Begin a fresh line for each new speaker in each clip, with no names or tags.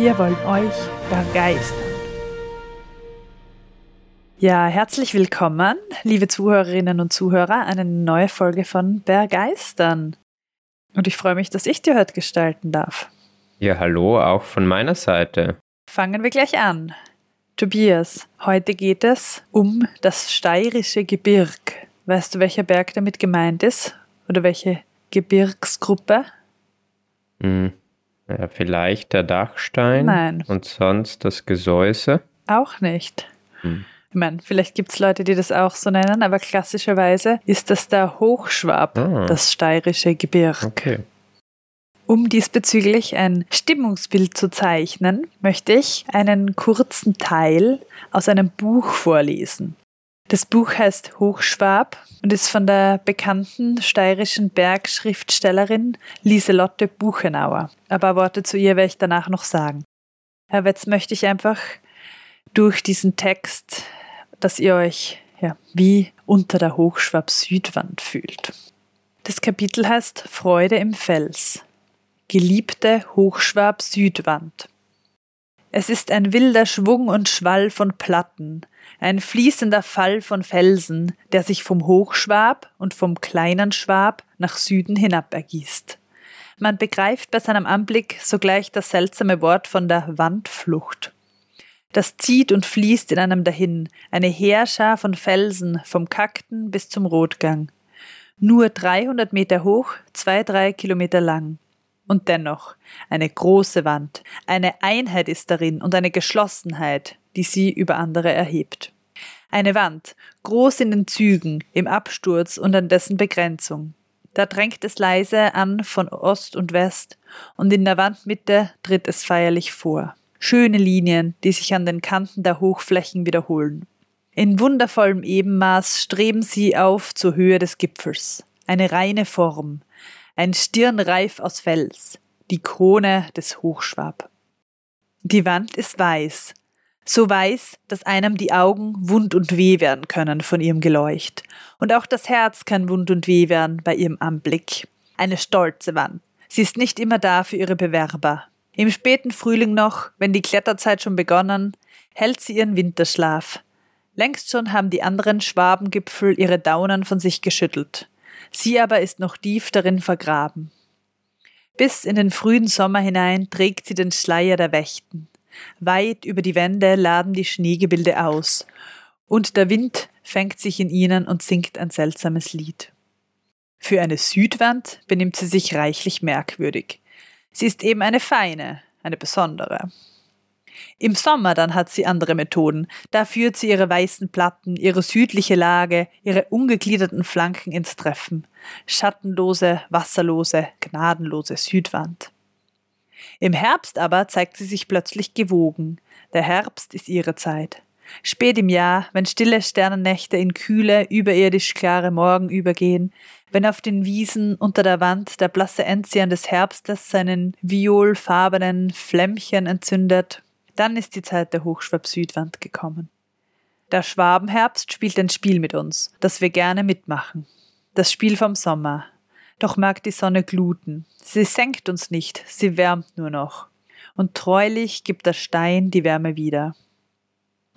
Wir wollen euch begeistern. Ja, herzlich willkommen, liebe Zuhörerinnen und Zuhörer, eine neue Folge von Bergeistern. Und ich freue mich, dass ich die heute gestalten darf.
Ja, hallo, auch von meiner Seite.
Fangen wir gleich an. Tobias, heute geht es um das steirische Gebirg. Weißt du, welcher Berg damit gemeint ist? Oder welche Gebirgsgruppe?
Hm. Ja, vielleicht der Dachstein.
Nein.
Und sonst das Gesäuse.
Auch nicht. Hm. Ich meine, vielleicht gibt es Leute, die das auch so nennen, aber klassischerweise ist das der Hochschwab, ah. das steirische Gebirg.
Okay.
Um diesbezüglich ein Stimmungsbild zu zeichnen, möchte ich einen kurzen Teil aus einem Buch vorlesen. Das Buch heißt Hochschwab und ist von der bekannten steirischen Bergschriftstellerin Lieselotte Buchenauer. Aber Worte zu ihr werde ich danach noch sagen. Aber jetzt möchte ich einfach durch diesen Text, dass ihr euch ja, wie unter der Hochschwab Südwand fühlt. Das Kapitel heißt Freude im Fels. Geliebte Hochschwab Südwand. Es ist ein wilder Schwung und Schwall von Platten, ein fließender Fall von Felsen, der sich vom Hochschwab und vom kleinen Schwab nach Süden hinab ergießt. Man begreift bei seinem Anblick sogleich das seltsame Wort von der Wandflucht. Das zieht und fließt in einem dahin, eine Heerschar von Felsen, vom Kakten bis zum Rotgang. Nur 300 Meter hoch, zwei, drei Kilometer lang. Und dennoch eine große Wand, eine Einheit ist darin und eine Geschlossenheit, die sie über andere erhebt. Eine Wand, groß in den Zügen, im Absturz und an dessen Begrenzung. Da drängt es leise an von Ost und West, und in der Wandmitte tritt es feierlich vor. Schöne Linien, die sich an den Kanten der Hochflächen wiederholen. In wundervollem Ebenmaß streben sie auf zur Höhe des Gipfels. Eine reine Form, ein Stirnreif aus Fels, die Krone des Hochschwab. Die Wand ist weiß, so weiß, dass einem die Augen wund und weh werden können von ihrem Geleucht, und auch das Herz kann wund und weh werden bei ihrem Anblick. Eine stolze Wand. Sie ist nicht immer da für ihre Bewerber. Im späten Frühling noch, wenn die Kletterzeit schon begonnen, hält sie ihren Winterschlaf. Längst schon haben die anderen Schwabengipfel ihre Daunen von sich geschüttelt sie aber ist noch tief darin vergraben. Bis in den frühen Sommer hinein trägt sie den Schleier der Wächten. Weit über die Wände laden die Schneegebilde aus, und der Wind fängt sich in ihnen und singt ein seltsames Lied. Für eine Südwand benimmt sie sich reichlich merkwürdig. Sie ist eben eine feine, eine besondere. Im Sommer dann hat sie andere Methoden. Da führt sie ihre weißen Platten, ihre südliche Lage, ihre ungegliederten Flanken ins Treffen. Schattenlose, wasserlose, gnadenlose Südwand. Im Herbst aber zeigt sie sich plötzlich gewogen. Der Herbst ist ihre Zeit. Spät im Jahr, wenn stille Sternennächte in kühle, überirdisch klare Morgen übergehen, wenn auf den Wiesen unter der Wand der blasse Enzian des Herbstes seinen violfarbenen Flämmchen entzündet, dann ist die Zeit der Hochschwab-Südwand gekommen. Der Schwabenherbst spielt ein Spiel mit uns, das wir gerne mitmachen. Das Spiel vom Sommer. Doch mag die Sonne gluten. Sie senkt uns nicht, sie wärmt nur noch. Und treulich gibt der Stein die Wärme wieder.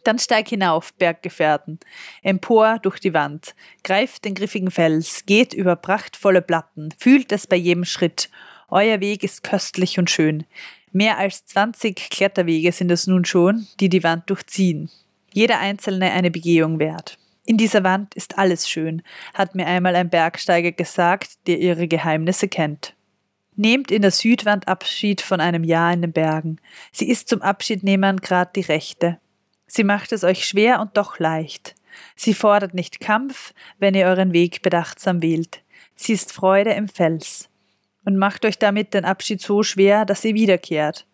Dann steig hinauf, Berggefährten, empor durch die Wand, greift den griffigen Fels, geht über prachtvolle Platten, fühlt es bei jedem Schritt. Euer Weg ist köstlich und schön. Mehr als 20 Kletterwege sind es nun schon, die die Wand durchziehen. Jeder einzelne eine Begehung wert. In dieser Wand ist alles schön, hat mir einmal ein Bergsteiger gesagt, der ihre Geheimnisse kennt. Nehmt in der Südwand Abschied von einem Jahr in den Bergen. Sie ist zum Abschiednehmen grad die rechte. Sie macht es euch schwer und doch leicht. Sie fordert nicht Kampf, wenn ihr euren Weg bedachtsam wählt. Sie ist Freude im Fels und macht euch damit den Abschied so schwer, dass ihr wiederkehrt.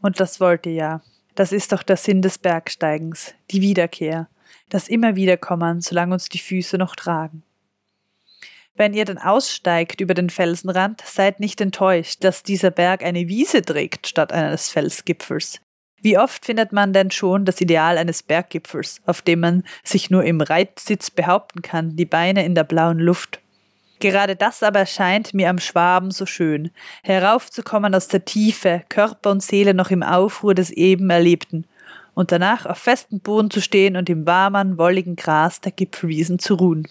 Und das wollt ihr ja. Das ist doch der Sinn des Bergsteigens, die Wiederkehr, das immer wiederkommen, solange uns die Füße noch tragen. Wenn ihr dann aussteigt über den Felsenrand, seid nicht enttäuscht, dass dieser Berg eine Wiese trägt statt eines Felsgipfels. Wie oft findet man denn schon das Ideal eines Berggipfels, auf dem man sich nur im Reitsitz behaupten kann, die Beine in der blauen Luft? Gerade das aber erscheint mir am Schwaben so schön, heraufzukommen aus der Tiefe, Körper und Seele noch im Aufruhr des eben Erlebten, und danach auf festem Boden zu stehen und im warmen, wolligen Gras der Gipfelwiesen zu ruhen.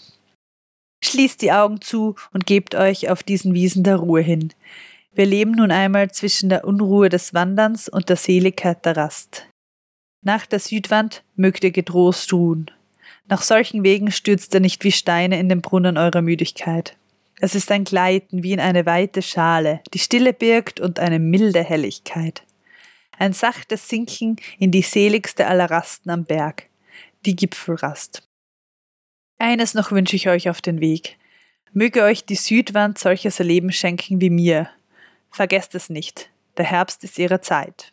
Schließt die Augen zu und gebt euch auf diesen Wiesen der Ruhe hin. Wir leben nun einmal zwischen der Unruhe des Wanderns und der Seligkeit der Rast. Nach der Südwand mögt ihr getrost ruhen. Nach solchen Wegen stürzt ihr nicht wie Steine in den Brunnen eurer Müdigkeit. Es ist ein Gleiten wie in eine weite Schale, die Stille birgt und eine milde Helligkeit. Ein sachtes Sinken in die seligste aller Rasten am Berg, die Gipfelrast. Eines noch wünsche ich euch auf den Weg. Möge euch die Südwand solches Erleben schenken wie mir. Vergesst es nicht. Der Herbst ist ihre Zeit.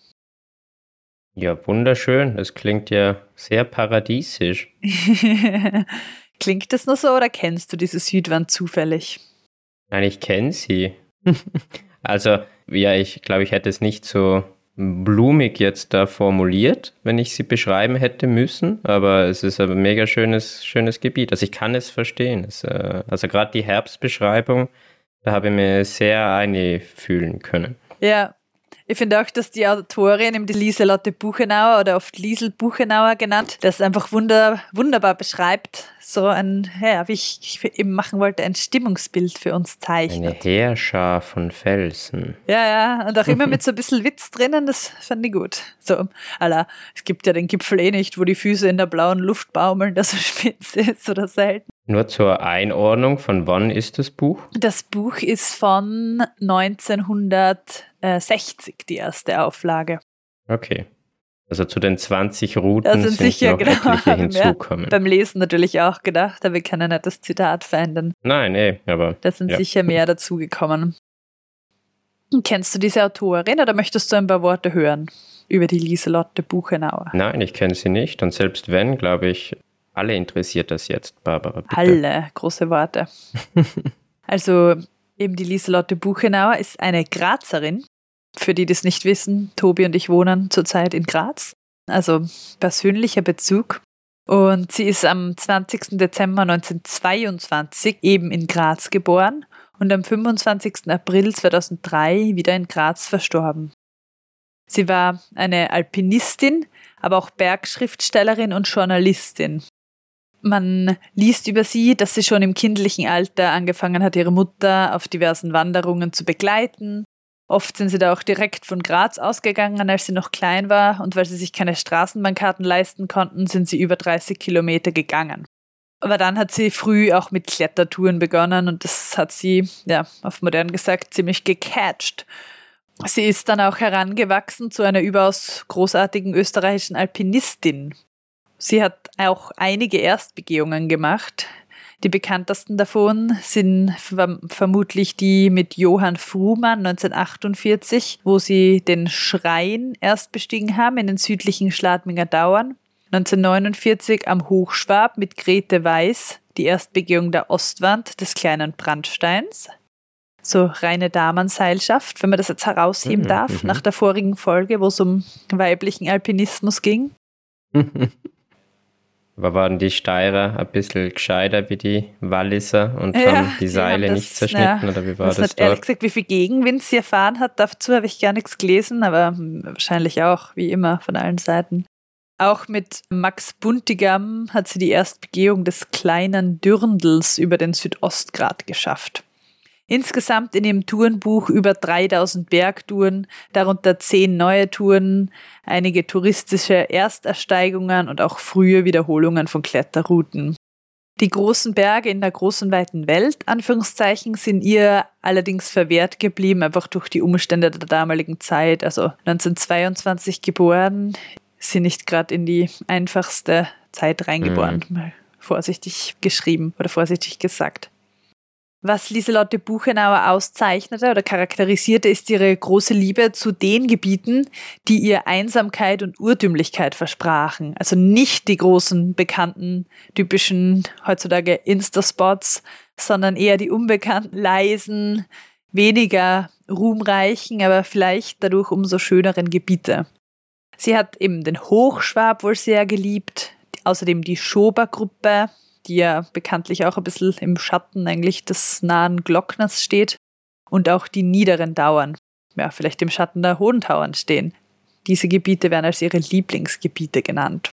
Ja, wunderschön. Das klingt ja sehr paradiesisch.
klingt das nur so oder kennst du diese Südwand zufällig?
Nein, ich kenne sie. also, ja, ich glaube, ich hätte es nicht so blumig jetzt da formuliert, wenn ich sie beschreiben hätte müssen, aber es ist ein mega schönes, schönes Gebiet. Also ich kann es verstehen. Es, äh, also gerade die Herbstbeschreibung, da habe ich mir sehr einfühlen können.
Ja, ich finde auch, dass die Autorin, eben die Lieselotte Buchenauer oder oft Liesel Buchenauer genannt, das einfach wunder, wunderbar beschreibt. So ein, ja, wie ich, ich eben machen wollte, ein Stimmungsbild für uns zeichnet.
Eine Heerschar von Felsen.
Ja, ja, und auch immer mit so ein bisschen Witz drinnen, das fand ich gut. So, alla, es gibt ja den Gipfel eh nicht, wo die Füße in der blauen Luft baumeln, dass er spitz ist oder selten.
Nur zur Einordnung, von wann ist das Buch?
Das Buch ist von 1960, die erste Auflage.
Okay. Also zu den 20 Routen da sind, sind sicher, noch genau, etliche hinzukommen.
Beim Lesen natürlich auch gedacht, aber wir können nicht das Zitat verändern.
Nein, eh, aber.
Da sind ja. sicher mehr dazugekommen. Kennst du diese Autorin oder möchtest du ein paar Worte hören über die Lieselotte Buchenauer?
Nein, ich kenne sie nicht und selbst wenn, glaube ich, alle interessiert das jetzt, Barbara. Bitte.
Alle, große Worte. also eben die Lieselotte Buchenauer ist eine Grazerin. Für die, die es nicht wissen, Tobi und ich wohnen zurzeit in Graz. Also persönlicher Bezug. Und sie ist am 20. Dezember 1922 eben in Graz geboren und am 25. April 2003 wieder in Graz verstorben. Sie war eine Alpinistin, aber auch Bergschriftstellerin und Journalistin. Man liest über sie, dass sie schon im kindlichen Alter angefangen hat, ihre Mutter auf diversen Wanderungen zu begleiten. Oft sind sie da auch direkt von Graz ausgegangen, als sie noch klein war, und weil sie sich keine Straßenbahnkarten leisten konnten, sind sie über 30 Kilometer gegangen. Aber dann hat sie früh auch mit Klettertouren begonnen und das hat sie, ja, auf modern gesagt, ziemlich gecatcht. Sie ist dann auch herangewachsen zu einer überaus großartigen österreichischen Alpinistin. Sie hat auch einige Erstbegehungen gemacht. Die bekanntesten davon sind vermutlich die mit Johann Fruhmann 1948, wo sie den Schrein erst bestiegen haben in den südlichen Schladminger Dauern. 1949 am Hochschwab mit Grete Weiß die Erstbegehung der Ostwand des kleinen Brandsteins. So reine Damenseilschaft, wenn man das jetzt herausheben mhm, darf, mhm. nach der vorigen Folge, wo es um weiblichen Alpinismus ging.
Aber waren die Steirer ein bisschen gescheiter wie die Walliser und ja, haben die Seile haben das, nicht zerschnitten? Ja, oder wie war das, das dort?
Ehrlich gesagt, wie viel Gegenwind sie erfahren hat, dazu habe ich gar nichts gelesen, aber wahrscheinlich auch, wie immer, von allen Seiten. Auch mit Max Buntigam hat sie die Erstbegehung des kleinen Dürndels über den Südostgrat geschafft. Insgesamt in dem Tourenbuch über 3000 Bergtouren, darunter 10 neue Touren, einige touristische Erstersteigungen und auch frühe Wiederholungen von Kletterrouten. Die großen Berge in der großen weiten Welt, Anführungszeichen, sind ihr allerdings verwehrt geblieben, einfach durch die Umstände der damaligen Zeit. Also 1922 geboren, sie nicht gerade in die einfachste Zeit reingeboren, mhm. mal vorsichtig geschrieben oder vorsichtig gesagt. Was Lieselotte Buchenauer auszeichnete oder charakterisierte, ist ihre große Liebe zu den Gebieten, die ihr Einsamkeit und Urtümlichkeit versprachen. Also nicht die großen, bekannten, typischen heutzutage Insta-Spots, sondern eher die unbekannten, leisen, weniger ruhmreichen, aber vielleicht dadurch umso schöneren Gebiete. Sie hat eben den Hochschwab wohl sehr geliebt, außerdem die Schober-Gruppe, die ja bekanntlich auch ein bisschen im Schatten eigentlich des nahen Glockners steht. Und auch die niederen Dauern, ja, vielleicht im Schatten der hohen Tauern stehen. Diese Gebiete werden als ihre Lieblingsgebiete genannt.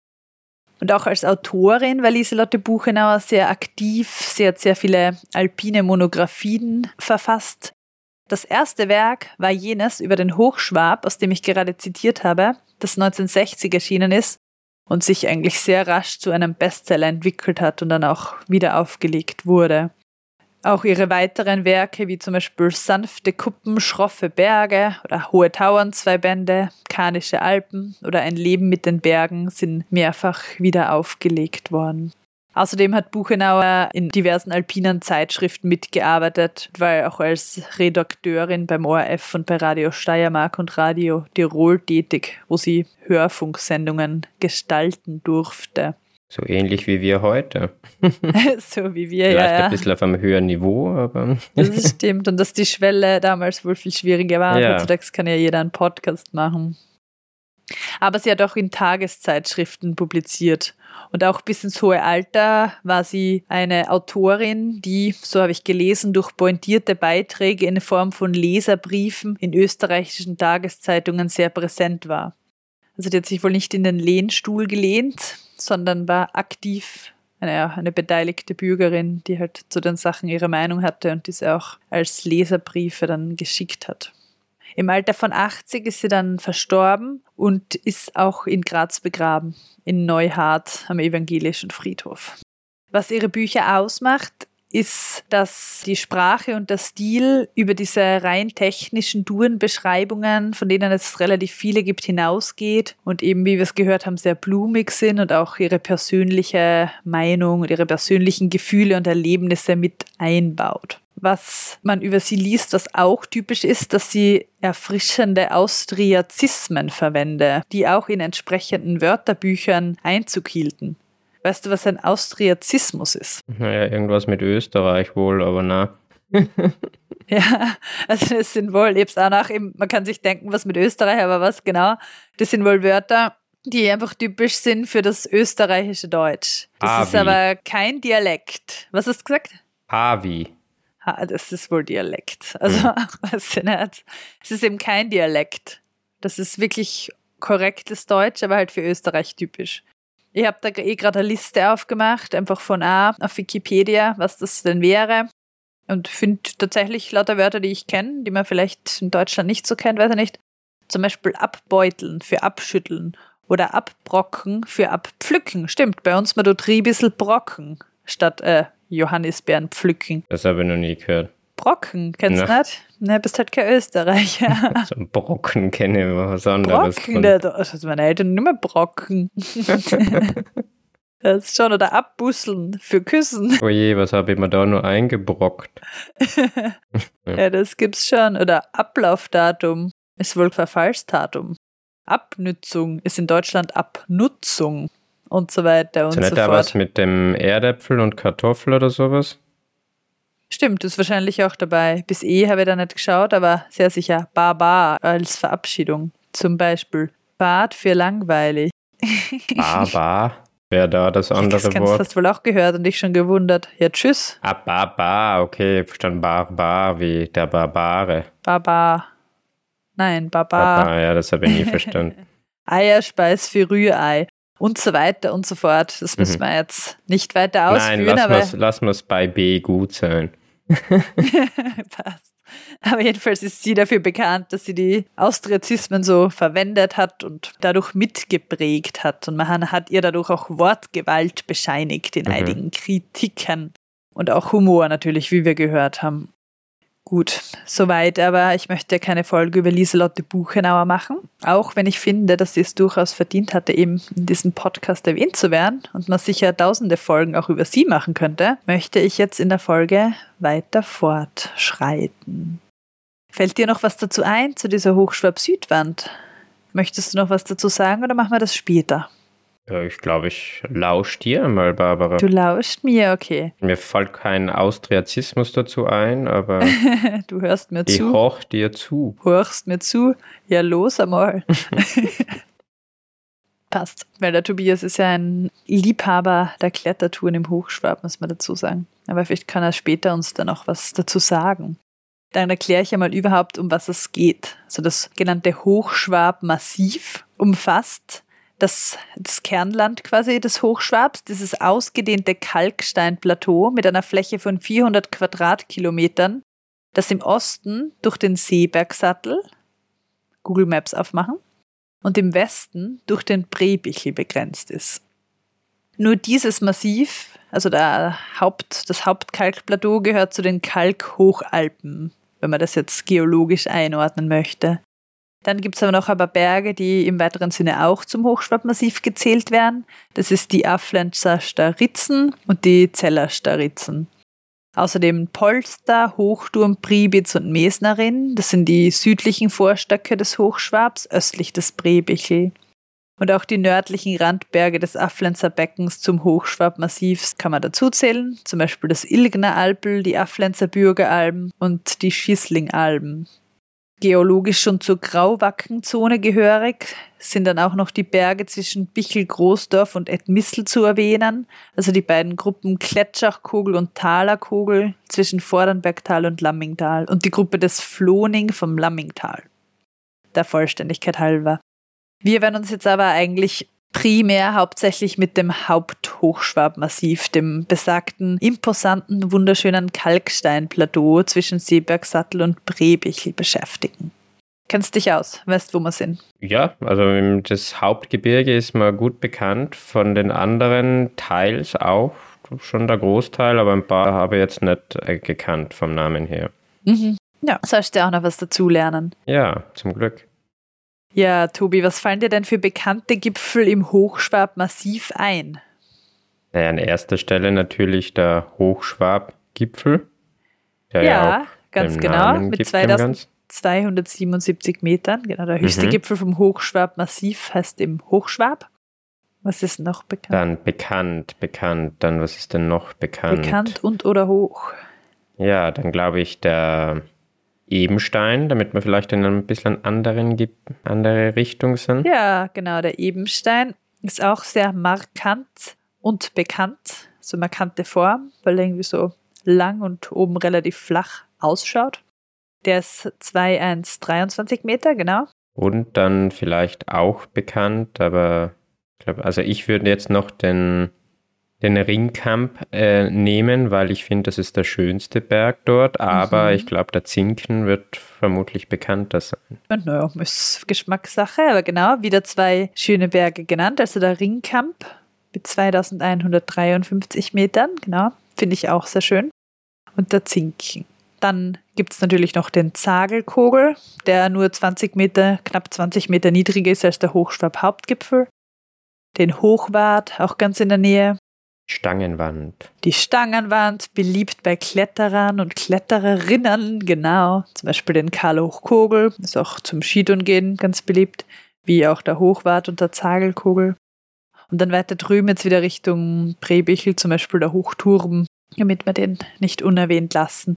Und auch als Autorin war Lieselotte Buchenauer sehr aktiv. Sie hat sehr viele alpine Monographien verfasst. Das erste Werk war jenes über den Hochschwab, aus dem ich gerade zitiert habe, das 1960 erschienen ist und sich eigentlich sehr rasch zu einem Bestseller entwickelt hat und dann auch wieder aufgelegt wurde. Auch ihre weiteren Werke, wie zum Beispiel Sanfte Kuppen, Schroffe Berge oder Hohe Tauern, zwei Bände, Karnische Alpen oder Ein Leben mit den Bergen, sind mehrfach wieder aufgelegt worden. Außerdem hat Buchenauer in diversen alpinen Zeitschriften mitgearbeitet, weil auch als Redakteurin beim ORF und bei Radio Steiermark und Radio Tirol tätig, wo sie Hörfunksendungen gestalten durfte.
So ähnlich wie wir heute.
so wie wir,
Vielleicht
ja. ja.
ein bisschen auf einem höheren Niveau, aber.
das stimmt. Und dass die Schwelle damals wohl viel schwieriger war.
Ja.
Heutzutage kann ja jeder einen Podcast machen. Aber sie hat auch in Tageszeitschriften publiziert. Und auch bis ins hohe Alter war sie eine Autorin, die, so habe ich gelesen, durch pointierte Beiträge in Form von Leserbriefen in österreichischen Tageszeitungen sehr präsent war. Also die hat sich wohl nicht in den Lehnstuhl gelehnt, sondern war aktiv eine, eine beteiligte Bürgerin, die halt zu den Sachen ihre Meinung hatte und diese auch als Leserbriefe dann geschickt hat. Im Alter von 80 ist sie dann verstorben und ist auch in Graz begraben, in Neuhardt am evangelischen Friedhof. Was ihre Bücher ausmacht, ist, dass die Sprache und der Stil über diese rein technischen Durenbeschreibungen, von denen es relativ viele gibt, hinausgeht und eben, wie wir es gehört haben, sehr blumig sind und auch ihre persönliche Meinung und ihre persönlichen Gefühle und Erlebnisse mit einbaut was man über sie liest, was auch typisch ist, dass sie erfrischende Austriazismen verwende, die auch in entsprechenden Wörterbüchern Einzug hielten. Weißt du, was ein Austriazismus ist?
Naja, irgendwas mit Österreich wohl, aber na.
ja, also das sind wohl, ich auch nach, man kann sich denken, was mit Österreich, aber was genau? Das sind wohl Wörter, die einfach typisch sind für das österreichische Deutsch. Das
Avi.
ist aber kein Dialekt. Was hast du gesagt?
Havi.
Ah, das ist wohl Dialekt. Also, weiß ich nicht. Es ist eben kein Dialekt. Das ist wirklich korrektes Deutsch, aber halt für Österreich typisch. Ich habe da eh gerade eine Liste aufgemacht, einfach von A auf Wikipedia, was das denn wäre. Und finde tatsächlich lauter Wörter, die ich kenne, die man vielleicht in Deutschland nicht so kennt, weiß ich nicht. Zum Beispiel abbeuteln für abschütteln oder abbrocken für abpflücken. Stimmt, bei uns man tut ein bisschen brocken statt äh, Johannisbeeren pflücken.
Das habe ich noch nie gehört.
Brocken, kennst du nicht? Ne, bist halt kein Österreicher.
So ein Brocken kenne ich was anderes.
Brocken, der, das ist meine Eltern nicht mehr Brocken. das ist schon, oder abbusseln für Küssen.
Oje, was habe ich mir da nur eingebrockt?
Ja, das gibt's schon. Oder Ablaufdatum ist wohl Verfallsdatum. Abnützung ist in Deutschland Abnutzung und so weiter und
So
so,
nicht da
fort.
was mit dem Erdäpfel und Kartoffel oder sowas?
Stimmt, ist wahrscheinlich auch dabei. Bis eh habe ich da nicht geschaut, aber sehr sicher. Baba als Verabschiedung. Zum Beispiel Bad für langweilig.
Baba. Wäre da das andere
das kannst,
Wort?
hast du wohl auch gehört und dich schon gewundert. Ja, tschüss.
Ah, Baba, okay, verstanden. Barbar, wie der Barbare.
Baba. Nein, Baba.
Baba, ja, das habe ich nie verstanden.
Eierspeis für Rührei. Und so weiter und so fort. Das müssen wir jetzt nicht weiter
Nein,
ausführen,
lass
aber
mal's- lass mal's bei B gut sein.
passt. Aber jedenfalls ist sie dafür bekannt, dass sie die Austriazismen so verwendet hat und dadurch mitgeprägt hat. Und man hat ihr dadurch auch Wortgewalt bescheinigt in
Mhm.
einigen Kritiken. Und auch Humor natürlich, wie wir gehört haben. Gut, soweit, aber ich möchte keine Folge über Lieselotte Buchenauer machen. Auch wenn ich finde, dass sie es durchaus verdient hatte, eben in diesem Podcast erwähnt zu werden und man sicher tausende Folgen auch über sie machen könnte, möchte ich jetzt in der Folge weiter fortschreiten. Fällt dir noch was dazu ein, zu dieser Hochschwab-Südwand? Möchtest du noch was dazu sagen oder machen wir das später?
Ja, ich glaube, ich lausche dir mal, Barbara.
Du lauscht mir, okay.
Mir fällt kein Austriazismus dazu ein, aber
du hörst mir
ich
zu.
hoch dir zu.
Hörst mir zu? Ja, los einmal. Passt, weil der Tobias ist ja ein Liebhaber der Klettertouren im Hochschwab, muss man dazu sagen. Aber vielleicht kann er später uns da noch was dazu sagen. Dann erkläre ich einmal überhaupt, um was es geht. Also das genannte Hochschwab-Massiv umfasst das, das Kernland quasi des Hochschwabs, dieses ausgedehnte Kalksteinplateau mit einer Fläche von 400 Quadratkilometern, das im Osten durch den Seebergsattel, Google Maps aufmachen, und im Westen durch den Brebichel begrenzt ist. Nur dieses Massiv, also Haupt, das Hauptkalkplateau, gehört zu den Kalkhochalpen, wenn man das jetzt geologisch einordnen möchte. Dann gibt es aber noch aber Berge, die im weiteren Sinne auch zum Hochschwabmassiv gezählt werden. Das ist die Afflenzer Staritzen und die Zeller Staritzen. Außerdem Polster, Hochturm, Priebitz und Mesnerin. Das sind die südlichen Vorstöcke des Hochschwabs, östlich des Brebichel. Und auch die nördlichen Randberge des Afflenzer Beckens zum Hochschwabmassivs kann man dazuzählen, zum Beispiel das Ilgner Alpel, die Afflenzer Bürgeralben und die Schisslingalben. Geologisch schon zur Grauwackenzone gehörig sind dann auch noch die Berge zwischen Bichel-Großdorf und Edmissel zu erwähnen, also die beiden Gruppen Kletschachkogel und Talerkogel zwischen Vordernbergtal und Lammingtal und die Gruppe des Floning vom Lammingtal. Der Vollständigkeit halber. Wir werden uns jetzt aber eigentlich primär hauptsächlich mit dem Haupthochschwabmassiv, dem besagten, imposanten, wunderschönen Kalksteinplateau zwischen Seebergsattel und Brebichel beschäftigen. Kennst dich aus, weißt, wo wir sind?
Ja, also das Hauptgebirge ist mir gut bekannt, von den anderen Teils auch schon der Großteil, aber ein paar habe ich jetzt nicht äh, gekannt vom Namen her.
Mhm. Ja, sollst du auch noch was dazulernen.
Ja, zum Glück.
Ja, Tobi, was fallen dir denn für bekannte Gipfel im Hochschwab-Massiv ein?
Naja, an erster Stelle natürlich der Hochschwab-Gipfel.
Ja, ja ganz genau, mit 2277 Metern. Genau, der höchste mhm. Gipfel vom Hochschwab-Massiv heißt im Hochschwab. Was ist noch bekannt?
Dann bekannt, bekannt. Dann was ist denn noch bekannt?
Bekannt und oder hoch.
Ja, dann glaube ich der Ebenstein, damit wir vielleicht in ein bisschen anderen, andere Richtung sind.
Ja, genau. Der Ebenstein ist auch sehr markant und bekannt. So markante Form, weil er irgendwie so lang und oben relativ flach ausschaut. Der ist 2,123 Meter, genau.
Und dann vielleicht auch bekannt, aber ich glaube, also ich würde jetzt noch den den Ringkamp äh, nehmen, weil ich finde, das ist der schönste Berg dort. Aber mhm. ich glaube, der Zinken wird vermutlich bekannter sein.
Naja, ist Geschmackssache, aber genau, wieder zwei schöne Berge genannt. Also der Ringkamp mit 2153 Metern, genau, finde ich auch sehr schön. Und der Zinken. Dann gibt es natürlich noch den Zagelkogel, der nur 20 Meter, knapp 20 Meter niedriger ist als der Hochschwab-Hauptgipfel. Den Hochwart, auch ganz in der Nähe.
Stangenwand.
Die Stangenwand, beliebt bei Kletterern und Klettererinnen, genau. Zum Beispiel den Karl Hochkogel, ist auch zum Skitouren ganz beliebt, wie auch der Hochwart und der Zagelkogel. Und dann weiter drüben jetzt wieder Richtung Prebichel, zum Beispiel der Hochturm, damit wir den nicht unerwähnt lassen.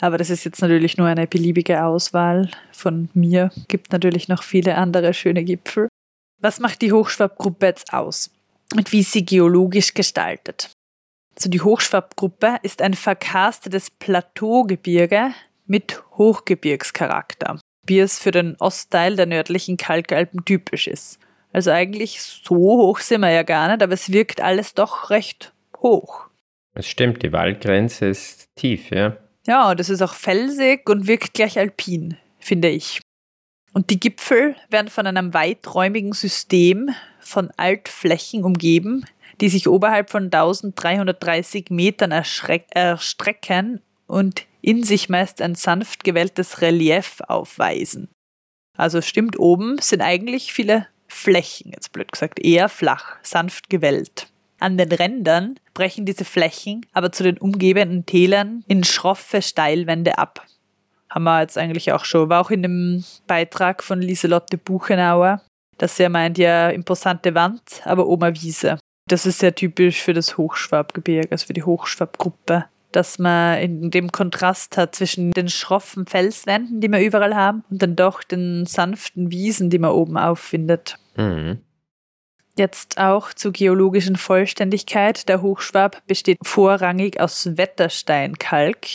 Aber das ist jetzt natürlich nur eine beliebige Auswahl von mir. Gibt natürlich noch viele andere schöne Gipfel. Was macht die Hochschwabgruppe jetzt aus? Und wie sie geologisch gestaltet. Also die Hochschwabgruppe ist ein verkarstetes Plateaugebirge mit Hochgebirgscharakter, wie es für den Ostteil der nördlichen Kalkalpen typisch ist. Also eigentlich so hoch sind wir ja gar nicht, aber es wirkt alles doch recht hoch.
Es stimmt, die Waldgrenze ist tief, ja.
Ja, das ist auch felsig und wirkt gleich alpin, finde ich. Und die Gipfel werden von einem weiträumigen System von Altflächen umgeben, die sich oberhalb von 1330 Metern erstrecken und in sich meist ein sanft gewelltes Relief aufweisen. Also stimmt, oben sind eigentlich viele Flächen, jetzt blöd gesagt, eher flach, sanft gewellt. An den Rändern brechen diese Flächen aber zu den umgebenden Tälern in schroffe Steilwände ab. Haben wir jetzt eigentlich auch schon, war auch in dem Beitrag von Lieselotte Buchenauer, dass er meint, ja, imposante Wand, aber oben eine Wiese. Das ist sehr typisch für das Hochschwabgebirge, also für die Hochschwabgruppe, dass man in dem Kontrast hat zwischen den schroffen Felswänden, die wir überall haben, und dann doch den sanften Wiesen, die man oben auffindet. Mhm. Jetzt auch zur geologischen Vollständigkeit. Der Hochschwab besteht vorrangig aus Wettersteinkalk.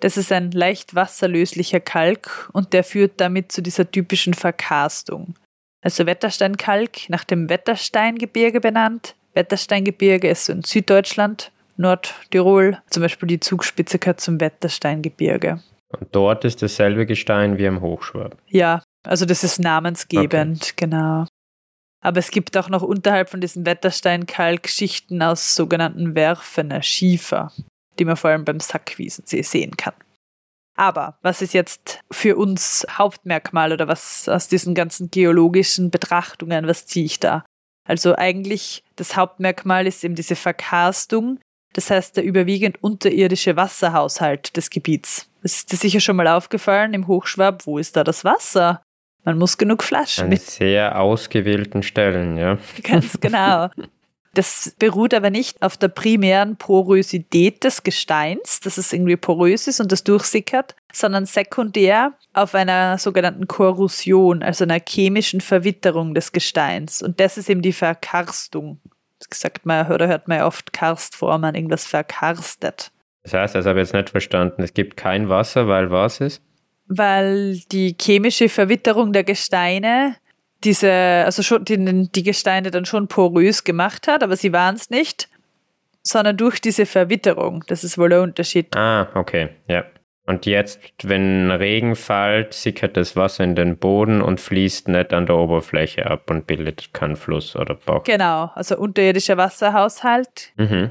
Das ist ein leicht wasserlöslicher Kalk und der führt damit zu dieser typischen Verkarstung. Also Wettersteinkalk nach dem Wettersteingebirge benannt. Wettersteingebirge ist in Süddeutschland, Nordtirol, zum Beispiel die Zugspitze gehört zum Wettersteingebirge.
Und dort ist dasselbe Gestein wie am Hochschwab.
Ja, also das ist namensgebend, okay. genau. Aber es gibt auch noch unterhalb von diesem Wetterstein-Kalk Schichten aus sogenannten Werfener Schiefer, die man vor allem beim Sackwiesensee sehen kann. Aber was ist jetzt für uns Hauptmerkmal oder was aus diesen ganzen geologischen Betrachtungen, was ziehe ich da? Also eigentlich das Hauptmerkmal ist eben diese Verkarstung, das heißt der überwiegend unterirdische Wasserhaushalt des Gebiets. Es ist dir sicher schon mal aufgefallen im Hochschwab, wo ist da das Wasser? Man muss genug Flaschen.
An sehr ausgewählten Stellen, ja.
Ganz genau. Das beruht aber nicht auf der primären Porosität des Gesteins, dass es irgendwie porös ist und das durchsickert, sondern sekundär auf einer sogenannten Korrosion, also einer chemischen Verwitterung des Gesteins. Und das ist eben die Verkarstung. Das sagt man oder hört man ja oft Karstformen, irgendwas verkarstet.
Das heißt, das habe ich jetzt nicht verstanden. Es gibt kein Wasser, weil was ist?
weil die chemische Verwitterung der Gesteine diese, also schon die, die Gesteine dann schon porös gemacht hat, aber sie waren es nicht, sondern durch diese Verwitterung. Das ist wohl der Unterschied.
Ah, okay, ja. Und jetzt, wenn Regen fällt, sickert das Wasser in den Boden und fließt nicht an der Oberfläche ab und bildet keinen Fluss oder Bach.
Genau, also unterirdischer Wasserhaushalt. Mhm.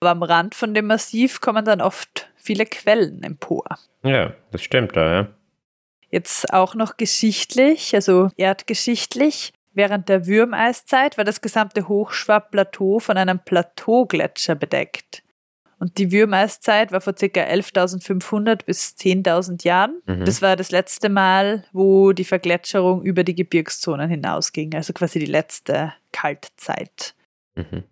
Aber am Rand von dem Massiv kommen dann oft viele Quellen empor.
Ja, das stimmt da, ja.
Jetzt auch noch geschichtlich, also erdgeschichtlich. Während der Würmeiszeit war das gesamte Hochschwab-Plateau von einem Plateaugletscher bedeckt. Und die Würmeiszeit war vor ca. 11.500 bis 10.000 Jahren. Mhm. Das war das letzte Mal, wo die Vergletscherung über die Gebirgszonen hinausging, also quasi die letzte Kaltzeit. Mhm.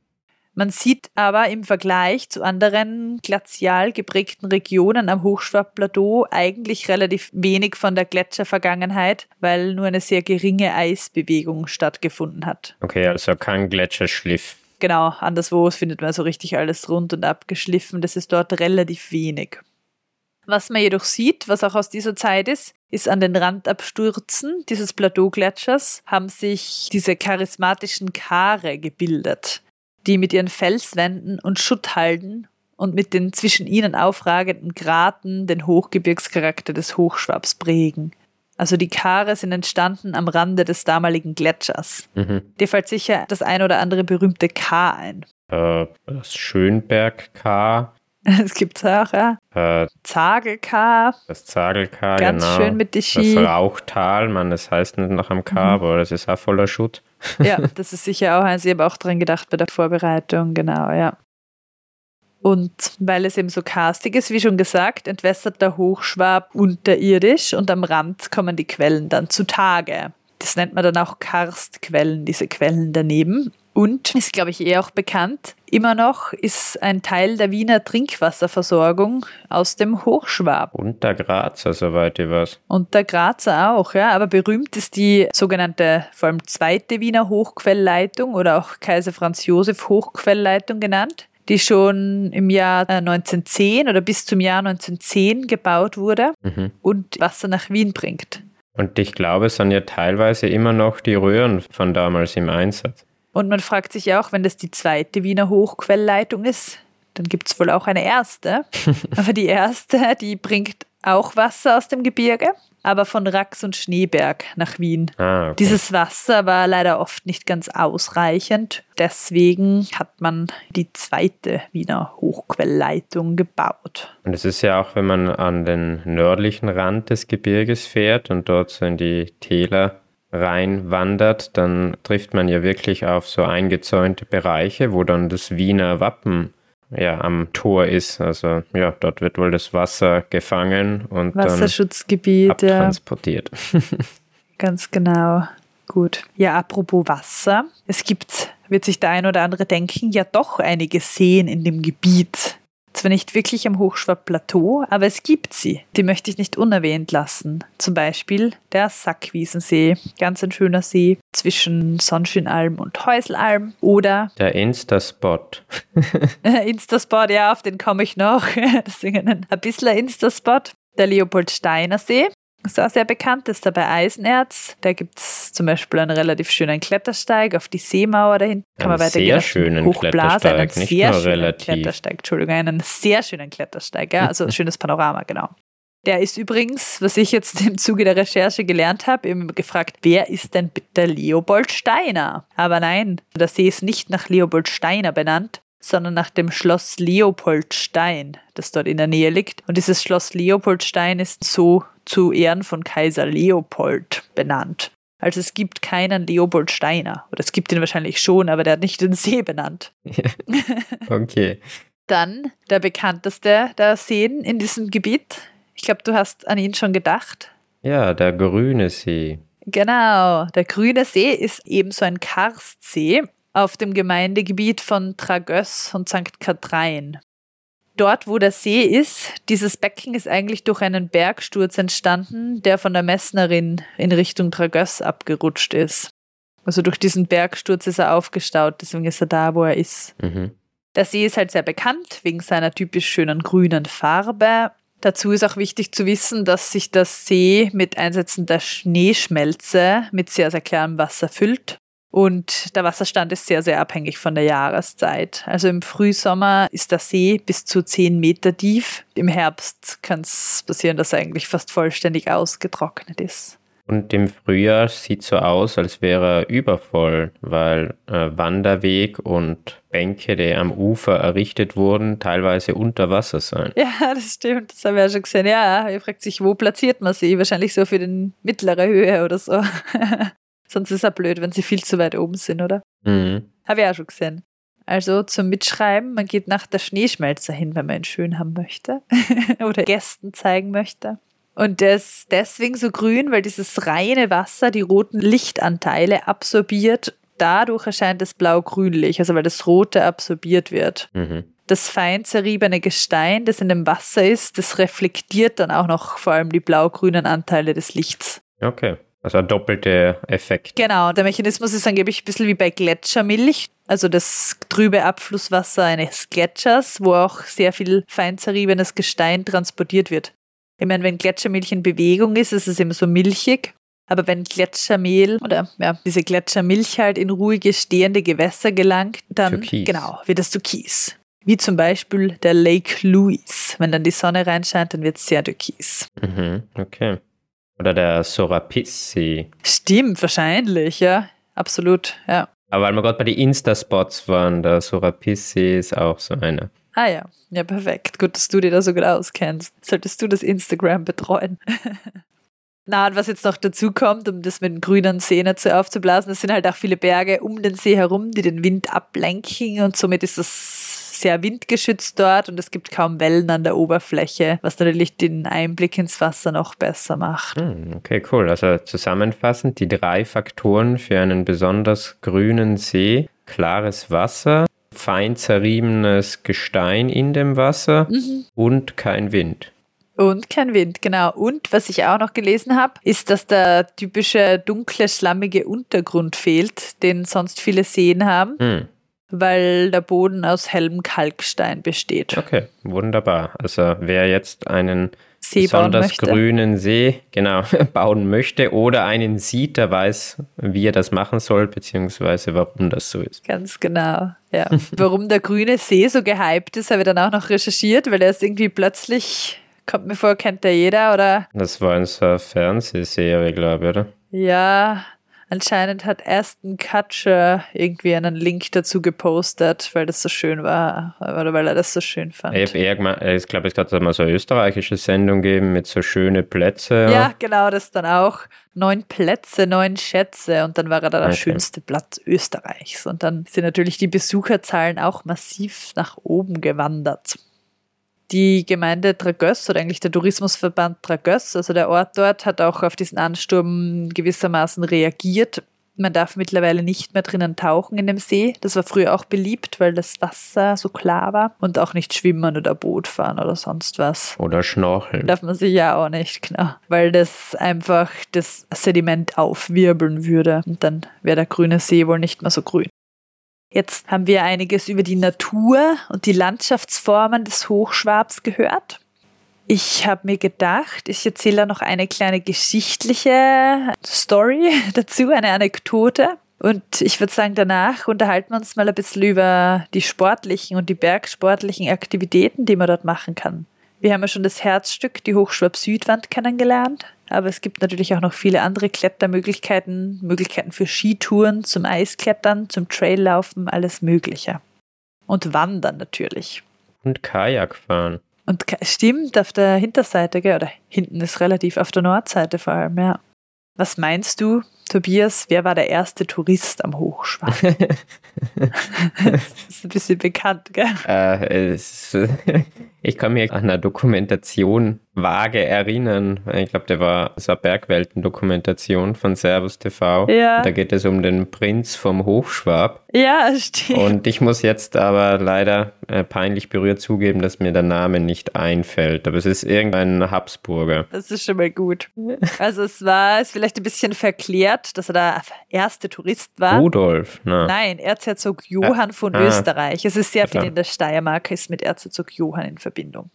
Man sieht aber im Vergleich zu anderen glazial geprägten Regionen am Hochschwabplateau eigentlich relativ wenig von der Gletschervergangenheit, weil nur eine sehr geringe Eisbewegung stattgefunden hat.
Okay, also kein Gletscherschliff.
Genau, anderswo findet man so richtig alles rund und abgeschliffen. Das ist dort relativ wenig. Was man jedoch sieht, was auch aus dieser Zeit ist, ist an den Randabstürzen dieses Plateaugletschers haben sich diese charismatischen Kare gebildet die mit ihren Felswänden und Schutthalden und mit den zwischen ihnen aufragenden Graten den Hochgebirgscharakter des Hochschwabs prägen. Also die Kare sind entstanden am Rande des damaligen Gletschers. Mhm. Dir fällt sicher das ein oder andere berühmte K ein.
Äh, das Schönberg-K.
Das gibt's auch, ja. Äh, Zagel-K.
Das Zagel-K,
Ganz
genau.
schön mit die Ski.
Das Rauchtal, man, das heißt nicht nach einem K, mhm. aber das ist auch voller Schutt.
Ja, das ist sicher auch eins. Ich habe auch dran gedacht bei der Vorbereitung, genau, ja. Und weil es eben so karstig ist, wie schon gesagt, entwässert der Hochschwab unterirdisch und am Rand kommen die Quellen dann zutage. Das nennt man dann auch Karstquellen, diese Quellen daneben. Und ist, glaube ich, eh auch bekannt, immer noch ist ein Teil der Wiener Trinkwasserversorgung aus dem Hochschwab.
Und der Grazer, soweit ich weiß.
Und der Grazer auch, ja. Aber berühmt ist die sogenannte, vor allem zweite Wiener Hochquellleitung oder auch Kaiser Franz Josef Hochquellleitung genannt die schon im Jahr 1910 äh, oder bis zum Jahr 1910 gebaut wurde mhm. und Wasser nach Wien bringt.
Und ich glaube, es sind ja teilweise immer noch die Röhren von damals im Einsatz.
Und man fragt sich ja auch, wenn das die zweite Wiener Hochquellleitung ist, dann gibt es wohl auch eine erste. Aber die erste, die bringt auch Wasser aus dem Gebirge, aber von Rax und Schneeberg nach Wien.
Ah, okay.
Dieses Wasser war leider oft nicht ganz ausreichend. Deswegen hat man die zweite Wiener Hochquellleitung gebaut.
Und es ist ja auch, wenn man an den nördlichen Rand des Gebirges fährt und dort so in die Täler reinwandert, dann trifft man ja wirklich auf so eingezäunte Bereiche, wo dann das Wiener Wappen ja, am Tor ist. Also ja, dort wird wohl das Wasser gefangen und
Wasserschutzgebiet,
dann abtransportiert.
Ja. Ganz genau. Gut. Ja, apropos Wasser. Es gibt, wird sich der ein oder andere denken, ja doch einige Seen in dem Gebiet. Zwar nicht wirklich am Hochschwab-Plateau, aber es gibt sie. Die möchte ich nicht unerwähnt lassen. Zum Beispiel der Sackwiesensee, ganz ein schöner See zwischen Sonnschönalm und Häuselalm. Oder
der Insta-Spot.
Insta-Spot, ja, auf den komme ich noch. Deswegen ein, ein bisschen Insta-Spot. Der Leopoldsteiner See, ist auch sehr bekannt, ist da bei Eisenerz. Da gibt es zum Beispiel einen relativ schönen Klettersteig auf die Seemauer dahinten.
Kann einen man weitergehen. Sehr schönen Klettersteig, einen nicht
sehr
nur
schönen
relativ.
Klettersteig, Entschuldigung, einen sehr schönen Klettersteig, ja, also ein schönes Panorama, genau. Der ist übrigens, was ich jetzt im Zuge der Recherche gelernt habe, immer gefragt, wer ist denn bitte Leopold Steiner? Aber nein, der See ist nicht nach Leopold Steiner benannt, sondern nach dem Schloss Leopoldstein, das dort in der Nähe liegt. Und dieses Schloss Leopoldstein ist so zu Ehren von Kaiser Leopold benannt. Also es gibt keinen Leopold Steiner. Oder es gibt ihn wahrscheinlich schon, aber der hat nicht den See benannt.
okay.
Dann der bekannteste der Seen in diesem Gebiet. Ich glaube, du hast an ihn schon gedacht.
Ja, der grüne See.
Genau, der grüne See ist ebenso ein Karstsee auf dem Gemeindegebiet von Tragöss und St. Kathrein dort, wo der See ist, dieses Becken ist eigentlich durch einen Bergsturz entstanden, der von der Messnerin in Richtung Tragöss abgerutscht ist. Also durch diesen Bergsturz ist er aufgestaut, deswegen ist er da, wo er ist.
Mhm.
Der See ist halt sehr bekannt wegen seiner typisch schönen grünen Farbe. Dazu ist auch wichtig zu wissen, dass sich der See mit Einsetzen der Schneeschmelze mit sehr, sehr klarem Wasser füllt. Und der Wasserstand ist sehr, sehr abhängig von der Jahreszeit. Also im Frühsommer ist der See bis zu 10 Meter tief. Im Herbst kann es passieren, dass er eigentlich fast vollständig ausgetrocknet ist.
Und im Frühjahr sieht so aus, als wäre er übervoll, weil äh, Wanderweg und Bänke, die am Ufer errichtet wurden, teilweise unter Wasser sein.
Ja, das stimmt. Das haben wir ja schon gesehen. Ja, ihr fragt sich, wo platziert man sie? Wahrscheinlich so für die mittlere Höhe oder so. Sonst ist es blöd, wenn sie viel zu weit oben sind, oder?
Mhm.
Habe ich auch schon gesehen. Also zum Mitschreiben, man geht nach der Schneeschmelze hin, wenn man ihn schön haben möchte oder Gästen zeigen möchte. Und der ist deswegen so grün, weil dieses reine Wasser die roten Lichtanteile absorbiert. Dadurch erscheint es blau-grünlich, also weil das Rote absorbiert wird.
Mhm.
Das fein zerriebene Gestein, das in dem Wasser ist, das reflektiert dann auch noch vor allem die blau-grünen Anteile des Lichts.
Okay. Also ein doppelter Effekt.
Genau, der Mechanismus ist angeblich ein bisschen wie bei Gletschermilch, also das trübe Abflusswasser eines Gletschers, wo auch sehr viel fein zerriebenes Gestein transportiert wird. Ich meine, wenn Gletschermilch in Bewegung ist, ist es immer so milchig. Aber wenn Gletschermehl oder ja, diese Gletschermilch halt in ruhige stehende Gewässer gelangt, dann
Türkis.
genau wird es türkis. Wie zum Beispiel der Lake Louise. Wenn dann die Sonne reinscheint, dann wird es sehr türkis.
Mhm, okay. Oder der Sorapis-See.
Stimmt, wahrscheinlich, ja. Absolut, ja.
Aber weil wir gerade bei den Insta-Spots waren, der Sorapis-See ist auch so einer.
Ah ja, ja, perfekt. Gut, dass du dir da so gut auskennst. Solltest du das Instagram betreuen. Na, und was jetzt noch dazu kommt, um das mit den grünen See nicht so aufzublasen, es sind halt auch viele Berge um den See herum, die den Wind ablenken und somit ist das sehr windgeschützt dort und es gibt kaum Wellen an der Oberfläche, was natürlich den Einblick ins Wasser noch besser macht.
Hm, okay, cool. Also zusammenfassend die drei Faktoren für einen besonders grünen See. Klares Wasser, fein zerriebenes Gestein in dem Wasser
Mhm.
und kein Wind.
Und kein Wind, genau. Und was ich auch noch gelesen habe, ist, dass der typische dunkle, schlammige Untergrund fehlt, den sonst viele Seen haben,
Hm,
weil der Boden aus hellem Kalkstein besteht.
okay, wunderbar. Also wer jetzt einen
See
besonders
möchte.
grünen See genau bauen möchte oder einen sieht, der weiß, wie er das machen soll, beziehungsweise warum das so ist.
Ganz genau, ja. Warum der grüne See so gehypt ist, habe ich dann auch noch recherchiert, weil er ist irgendwie plötzlich Kommt mir vor, kennt der jeder, oder?
Das war in so einer Fernsehserie, glaube ich, oder?
Ja, anscheinend hat Aston Kutcher irgendwie einen Link dazu gepostet, weil das so schön war, oder weil er das so schön fand.
Ich, gemeint, ich glaube, es hat mal so eine österreichische Sendung gegeben mit so schöne Plätze.
Ja, genau, das dann auch. Neun Plätze, neun Schätze und dann war er da der
Okay.
schönste Platz Österreichs. Und dann sind natürlich die Besucherzahlen auch massiv nach oben gewandert. Die Gemeinde Tragöss oder eigentlich der Tourismusverband Tragöss, also der Ort dort, hat auch auf diesen Ansturm gewissermaßen reagiert. Man darf mittlerweile nicht mehr drinnen tauchen in dem See. Das war früher auch beliebt, weil das Wasser so klar war. Und auch nicht schwimmen oder Boot fahren oder sonst was.
Oder Schnorcheln.
Darf man sich ja auch nicht, genau. Weil das einfach das Sediment aufwirbeln würde. Und dann wäre der grüne See wohl nicht mehr so grün. Jetzt haben wir einiges über die Natur und die Landschaftsformen des Hochschwabs gehört. Ich habe mir gedacht, ich erzähle noch eine kleine geschichtliche Story dazu, eine Anekdote. Und ich würde sagen, danach unterhalten wir uns mal ein bisschen über die sportlichen und die bergsportlichen Aktivitäten, die man dort machen kann. Wir haben ja schon das Herzstück, die Hochschwab-Südwand, kennengelernt. Aber es gibt natürlich auch noch viele andere Klettermöglichkeiten, Möglichkeiten für Skitouren, zum Eisklettern, zum Traillaufen, alles Mögliche. Und Wandern natürlich.
Und Kajak fahren.
Und stimmt, auf der Hinterseite, gell? oder hinten ist relativ, auf der Nordseite vor allem, ja. Was meinst du, Tobias, wer war der erste Tourist am Hochschwab? das ist ein bisschen bekannt, gell?
Äh, es, ich kann mich an eine Dokumentation vage erinnern. Ich glaube, der war so eine Bergwelten-Dokumentation von Servus TV.
Ja.
Da geht es um den Prinz vom Hochschwab.
Ja, stimmt.
Und ich muss jetzt aber leider äh, peinlich berührt zugeben, dass mir der Name nicht einfällt. Aber es ist irgendein Habsburger.
Das ist schon mal gut. Also es war, ist vielleicht ein bisschen verklärt, dass er der erste Tourist war.
Rudolf, na.
Nein, Erzherzog Johann von
ah.
Österreich. Es ist sehr viel in der Steiermark, ist mit Erzherzog Johann in Verbindung.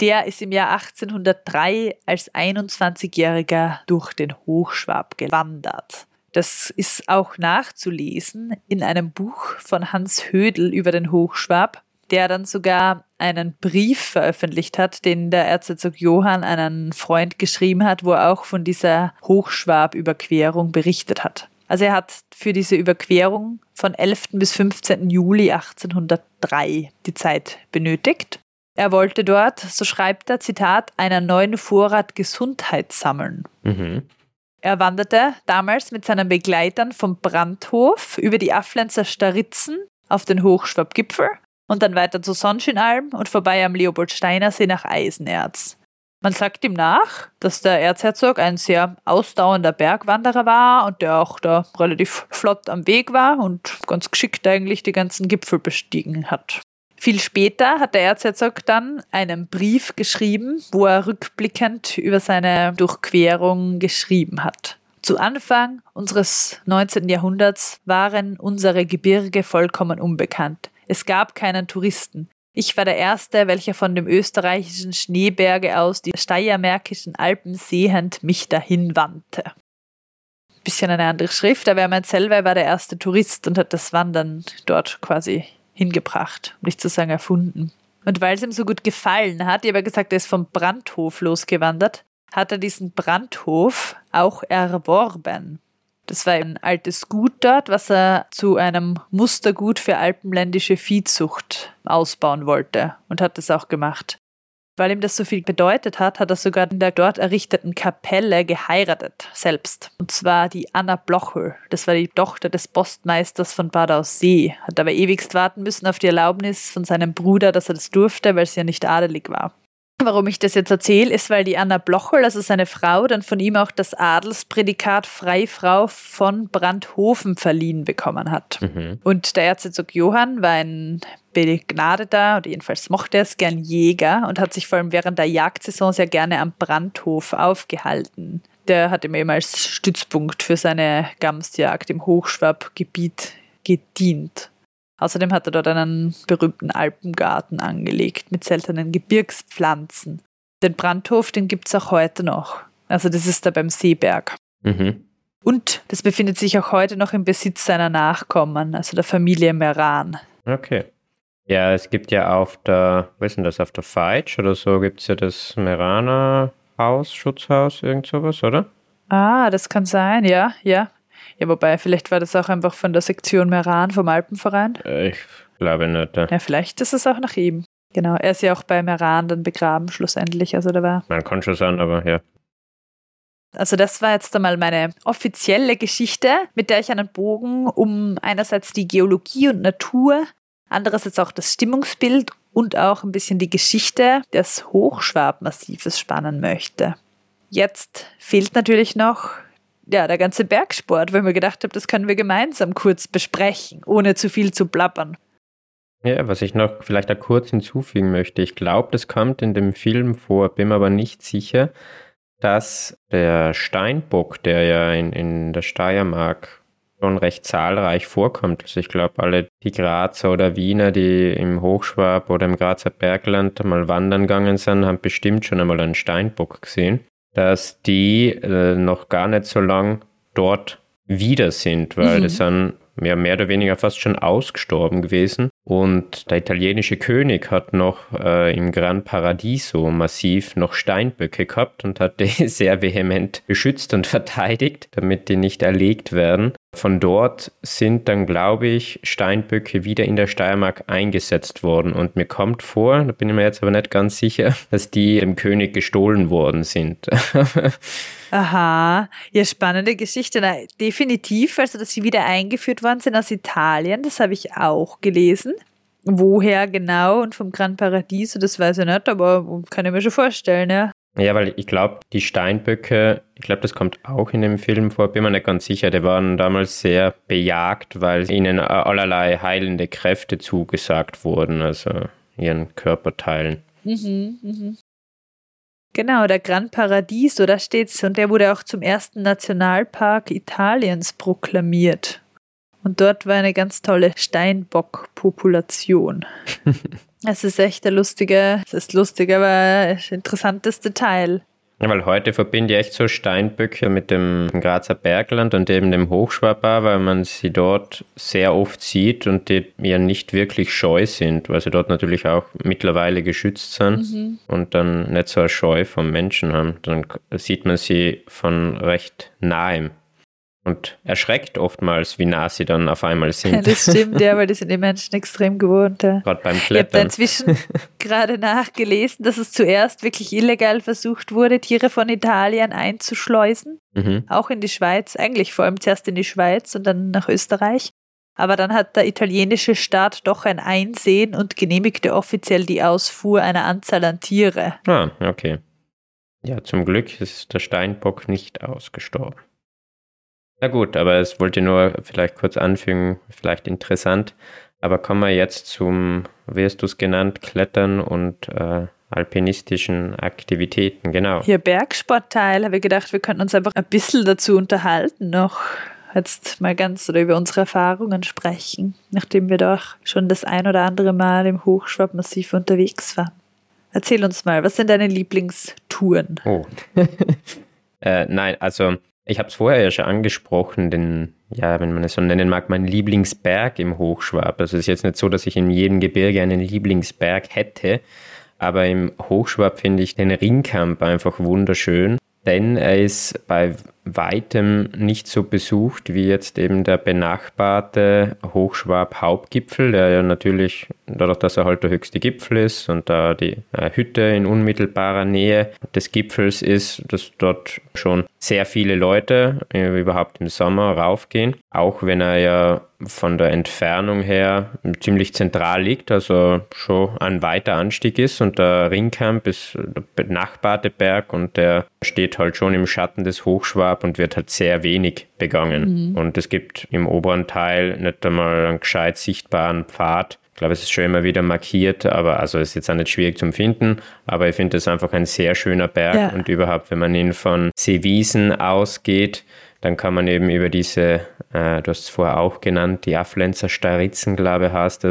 Der ist im Jahr 1803 als 21-Jähriger durch den Hochschwab gewandert. Das ist auch nachzulesen in einem Buch von Hans Hödel über den Hochschwab, der dann sogar einen Brief veröffentlicht hat, den der Erzherzog Johann einen Freund geschrieben hat, wo er auch von dieser Hochschwab-Überquerung berichtet hat. Also er hat für diese Überquerung von 11. bis 15. Juli 1803 die Zeit benötigt. Er wollte dort, so schreibt er, Zitat, einen neuen Vorrat Gesundheit sammeln.
Mhm.
Er wanderte damals mit seinen Begleitern vom Brandhof über die Afflenzer Staritzen auf den Hochschwabgipfel und dann weiter zur Sonnschönalm und vorbei am Leopoldsteiner See nach Eisenerz. Man sagt ihm nach, dass der Erzherzog ein sehr ausdauernder Bergwanderer war und der auch da relativ flott am Weg war und ganz geschickt eigentlich die ganzen Gipfel bestiegen hat. Viel später hat der Erzherzog dann einen Brief geschrieben, wo er rückblickend über seine Durchquerung geschrieben hat. Zu Anfang unseres 19. Jahrhunderts waren unsere Gebirge vollkommen unbekannt. Es gab keinen Touristen. Ich war der Erste, welcher von dem österreichischen Schneeberge aus die steiermärkischen Alpen sehend mich dahin wandte. Bisschen eine andere Schrift, aber er meint selber, er war der erste Tourist und hat das Wandern dort quasi hingebracht, um nicht zu sagen erfunden. Und weil es ihm so gut gefallen hat, ich habe gesagt, er ist vom Brandhof losgewandert, hat er diesen Brandhof auch erworben. Das war ein altes Gut dort, was er zu einem Mustergut für alpenländische Viehzucht ausbauen wollte und hat das auch gemacht. Weil ihm das so viel bedeutet hat, hat er sogar in der dort errichteten Kapelle geheiratet, selbst. Und zwar die Anna Blochel. Das war die Tochter des Postmeisters von Bad Aussee. Hat aber ewigst warten müssen auf die Erlaubnis von seinem Bruder, dass er das durfte, weil sie ja nicht adelig war. Warum ich das jetzt erzähle, ist, weil die Anna Blochel, also seine Frau, dann von ihm auch das Adelsprädikat Freifrau von Brandhofen verliehen bekommen hat.
Mhm.
Und der Erzherzog Johann war ein begnadeter, oder jedenfalls mochte er es gern Jäger und hat sich vor allem während der Jagdsaison sehr gerne am Brandhof aufgehalten. Der hat ihm eben als Stützpunkt für seine Gamsjagd im Hochschwabgebiet gedient. Außerdem hat er dort einen berühmten Alpengarten angelegt mit seltenen Gebirgspflanzen. Den Brandhof, den gibt es auch heute noch. Also das ist da beim Seeberg.
Mhm.
Und das befindet sich auch heute noch im Besitz seiner Nachkommen, also der Familie Meran.
Okay. Ja, es gibt ja auf der, was ist denn das, auf der Feitsch oder so gibt es ja das Merana Haus, Schutzhaus, irgend sowas, oder?
Ah, das kann sein, ja, ja. Ja, wobei, vielleicht war das auch einfach von der Sektion Meran vom Alpenverein.
Äh, ich glaube nicht. Ja.
ja, vielleicht ist es auch nach ihm. Genau, er ist ja auch bei Meran dann begraben schlussendlich, also da war.
Man kann schon sagen, aber ja.
Also das war jetzt einmal meine offizielle Geschichte, mit der ich einen Bogen um einerseits die Geologie und Natur, andererseits auch das Stimmungsbild und auch ein bisschen die Geschichte des Hochschwabmassives spannen möchte. Jetzt fehlt natürlich noch ja, der ganze Bergsport, weil ich mir gedacht habe, das können wir gemeinsam kurz besprechen, ohne zu viel zu plappern.
Ja, was ich noch vielleicht da kurz hinzufügen möchte, ich glaube, das kommt in dem Film vor, bin mir aber nicht sicher, dass der Steinbock, der ja in, in der Steiermark schon recht zahlreich vorkommt. Also ich glaube, alle die Grazer oder Wiener, die im Hochschwab oder im Grazer Bergland mal wandern gegangen sind, haben bestimmt schon einmal einen Steinbock gesehen, dass die äh, noch gar nicht so lang dort wieder sind, weil mhm. das sind ja, mehr oder weniger fast schon ausgestorben gewesen. Und der italienische König hat noch äh, im Gran Paradiso massiv noch Steinböcke gehabt und hat die sehr vehement beschützt und verteidigt, damit die nicht erlegt werden. Von dort sind dann, glaube ich, Steinböcke wieder in der Steiermark eingesetzt worden. Und mir kommt vor, da bin ich mir jetzt aber nicht ganz sicher, dass die dem König gestohlen worden sind.
Aha, ja, spannende Geschichte. Na, definitiv, also dass sie wieder eingeführt worden sind aus Italien, das habe ich auch gelesen. Woher genau und vom Gran Paradiso, das weiß ich nicht, aber kann ich mir schon vorstellen, ja.
Ja, weil ich glaube, die Steinböcke, ich glaube, das kommt auch in dem Film vor, bin mir nicht ganz sicher, die waren damals sehr bejagt, weil ihnen allerlei heilende Kräfte zugesagt wurden, also ihren Körperteilen. Mhm,
mhm. Genau, der Gran Paradiso, da steht's, und der wurde auch zum ersten Nationalpark Italiens proklamiert. Und dort war eine ganz tolle Steinbock-Population. Es ist echt ein lustiger, es ist lustig, aber ein interessantes Detail.
Ja, weil heute verbinde ich echt so Steinböcke mit dem Grazer Bergland und eben dem Hochschwabar, weil man sie dort sehr oft sieht und die ja nicht wirklich scheu sind, weil sie dort natürlich auch mittlerweile geschützt sind mhm. und dann nicht so eine Scheu vom Menschen haben. Dann sieht man sie von recht nahem und erschreckt oftmals, wie nah sie dann auf einmal sind. Ja,
das stimmt, ja, weil die sind die Menschen extrem gewohnt. Ja.
Gerade beim Klettern.
Ich habe da inzwischen gerade nachgelesen, dass es zuerst wirklich illegal versucht wurde, Tiere von Italien einzuschleusen, mhm. auch in die Schweiz, eigentlich vor allem zuerst in die Schweiz und dann nach Österreich. Aber dann hat der italienische Staat doch ein Einsehen und genehmigte offiziell die Ausfuhr einer Anzahl an Tiere.
Ah, okay. Ja, zum Glück ist der Steinbock nicht ausgestorben. Na gut, aber es wollte nur vielleicht kurz anfügen, vielleicht interessant. Aber kommen wir jetzt zum, wie hast du es genannt, Klettern und äh, alpinistischen Aktivitäten, genau.
Hier Bergsportteil, habe ich gedacht, wir könnten uns einfach ein bisschen dazu unterhalten noch. Jetzt mal ganz oder über unsere Erfahrungen sprechen, nachdem wir doch schon das ein oder andere Mal im Hochschwabmassiv unterwegs waren. Erzähl uns mal, was sind deine Lieblingstouren?
Oh. äh, nein, also ich habe es vorher ja schon angesprochen, den, ja, wenn man es so nennen mag, mein Lieblingsberg im Hochschwab. Also es ist jetzt nicht so, dass ich in jedem Gebirge einen Lieblingsberg hätte, aber im Hochschwab finde ich den Ringkamp einfach wunderschön, denn er ist bei weitem nicht so besucht wie jetzt eben der benachbarte Hochschwab Hauptgipfel, der ja natürlich dadurch, dass er halt der höchste Gipfel ist und da die äh, Hütte in unmittelbarer Nähe des Gipfels ist, dass dort schon sehr viele Leute äh, überhaupt im Sommer raufgehen, auch wenn er ja von der Entfernung her ziemlich zentral liegt, also schon ein weiter Anstieg ist und der Ringkamp ist der benachbarte Berg und der steht halt schon im Schatten des Hochschwab und wird halt sehr wenig begangen. Mhm. Und es gibt im oberen Teil nicht einmal einen gescheit sichtbaren Pfad. Ich glaube, es ist schon immer wieder markiert, aber also ist jetzt auch nicht schwierig zum Finden. Aber ich finde es einfach ein sehr schöner Berg ja. und überhaupt, wenn man ihn von Seewiesen ausgeht, dann kann man eben über diese, äh, du hast es vorher auch genannt, die Afflenzer Staritzen, glaube ich, heißt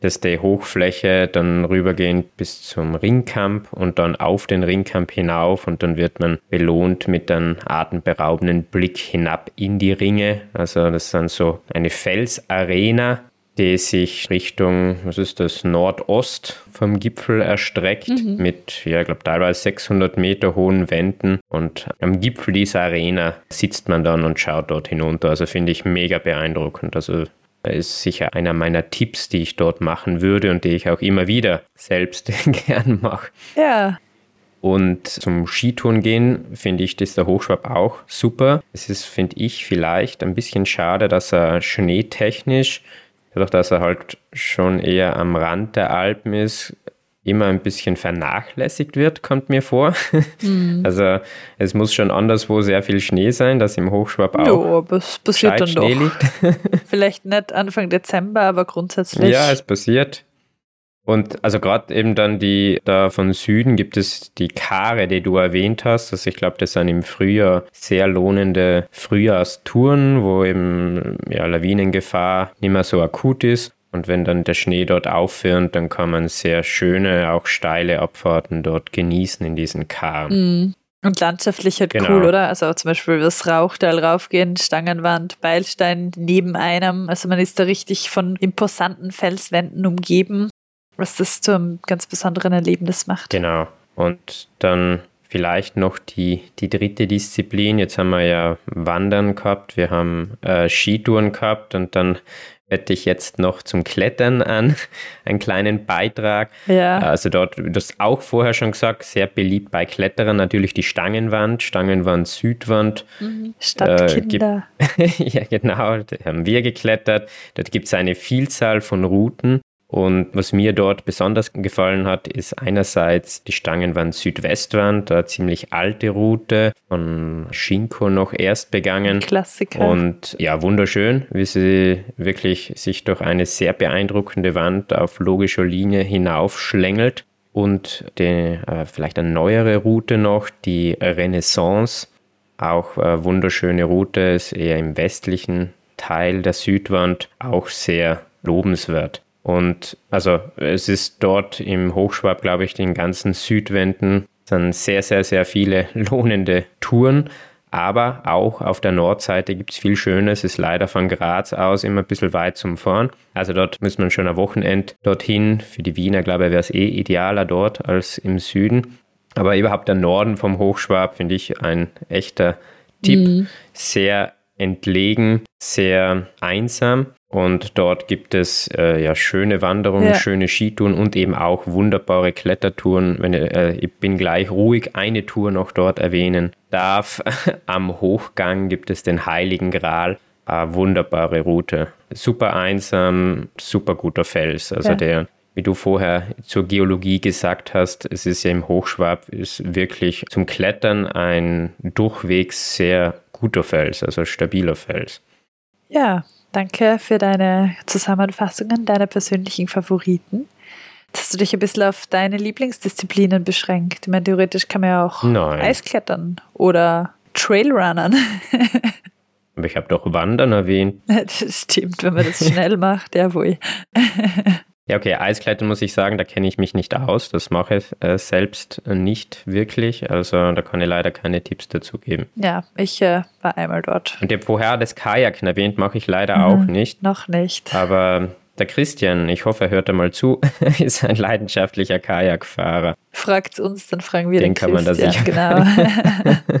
das, dass die Hochfläche dann rübergehend bis zum Ringkamp und dann auf den Ringkamp hinauf und dann wird man belohnt mit einem atemberaubenden Blick hinab in die Ringe. Also das ist dann so eine Felsarena die sich Richtung, was ist das, Nordost vom Gipfel erstreckt, mhm. mit, ja, ich glaube, teilweise 600 Meter hohen Wänden. Und am Gipfel dieser Arena sitzt man dann und schaut dort hinunter. Also finde ich mega beeindruckend. Also ist sicher einer meiner Tipps, die ich dort machen würde und die ich auch immer wieder selbst gern mache.
Ja,
und zum Skitouren gehen finde ich das der Hochschwab auch super. Es ist, finde ich, vielleicht ein bisschen schade, dass er schneetechnisch, dadurch, dass er halt schon eher am Rand der Alpen ist, immer ein bisschen vernachlässigt wird, kommt mir vor. Mhm. Also es muss schon anderswo sehr viel Schnee sein, dass im Hochschwab auch
jo, aber es passiert dann Schnee doch. liegt. Vielleicht nicht Anfang Dezember, aber grundsätzlich.
Ja, es passiert. Und also gerade eben dann die, da von Süden gibt es die Kare, die du erwähnt hast. Also ich glaube, das sind im Frühjahr sehr lohnende Frühjahrstouren, wo eben ja, Lawinengefahr nicht mehr so akut ist. Und wenn dann der Schnee dort aufhört, dann kann man sehr schöne, auch steile Abfahrten dort genießen in diesen Karen.
Mm. Und landschaftlich halt genau. cool, oder? Also zum Beispiel das Rauchtal raufgehen, Stangenwand, Beilstein neben einem. Also man ist da richtig von imposanten Felswänden umgeben was das zu einem ganz besonderen Erlebnis macht.
Genau. Und dann vielleicht noch die, die dritte Disziplin. Jetzt haben wir ja Wandern gehabt, wir haben äh, Skitouren gehabt und dann hätte ich jetzt noch zum Klettern an einen kleinen Beitrag.
Ja.
Also dort, du hast auch vorher schon gesagt, sehr beliebt bei Kletterern natürlich die Stangenwand, Stangenwand, Südwand.
Mhm. Stadtkinder.
Äh, ja, genau, da haben wir geklettert. Dort gibt es eine Vielzahl von Routen. Und was mir dort besonders gefallen hat, ist einerseits die Stangenwand Südwestwand, eine ziemlich alte Route von Schinko noch erst begangen.
Klassiker.
Und ja, wunderschön, wie sie wirklich sich durch eine sehr beeindruckende Wand auf logischer Linie hinaufschlängelt. Und die, äh, vielleicht eine neuere Route noch, die Renaissance. Auch eine wunderschöne Route, ist eher im westlichen Teil der Südwand, auch sehr lobenswert. Und also es ist dort im Hochschwab, glaube ich, den ganzen Südwänden sind sehr, sehr, sehr viele lohnende Touren. Aber auch auf der Nordseite gibt es viel Schönes. Es ist leider von Graz aus immer ein bisschen weit zum Fahren. Also dort muss man schon ein Wochenende dorthin. Für die Wiener, glaube ich, wäre es eh idealer dort als im Süden. Aber überhaupt der Norden vom Hochschwab finde ich ein echter Tipp. Mhm. Sehr entlegen, sehr einsam. Und dort gibt es äh, ja schöne Wanderungen, ja. schöne Skitouren und eben auch wunderbare Klettertouren. Wenn, äh, ich bin gleich ruhig eine Tour noch dort erwähnen darf. Am Hochgang gibt es den Heiligen Gral. Eine wunderbare Route. Super einsam, super guter Fels. Also ja. der, wie du vorher zur Geologie gesagt hast, es ist ja im Hochschwab, ist wirklich zum Klettern ein durchwegs sehr guter Fels, also stabiler Fels.
Ja, Danke für deine Zusammenfassungen, deine persönlichen Favoriten. Jetzt hast du dich ein bisschen auf deine Lieblingsdisziplinen beschränkt. Ich meine, theoretisch kann man ja auch Nein. Eisklettern oder Trailrunnern.
Aber ich habe doch Wandern erwähnt.
Das stimmt, wenn man das schnell macht, jawohl.
Ja, okay, Eisklettern muss ich sagen, da kenne ich mich nicht aus. Das mache ich äh, selbst nicht wirklich. Also da kann ich leider keine Tipps dazu geben.
Ja, ich äh, war einmal dort.
Und habe vorher das Kajaken erwähnt, mache ich leider mhm, auch nicht.
Noch nicht.
Aber der Christian, ich hoffe, er hört einmal zu, ist ein leidenschaftlicher Kajakfahrer.
Fragt uns, dann fragen wir
den, den
kann
Christian.
man da sicher. Genau.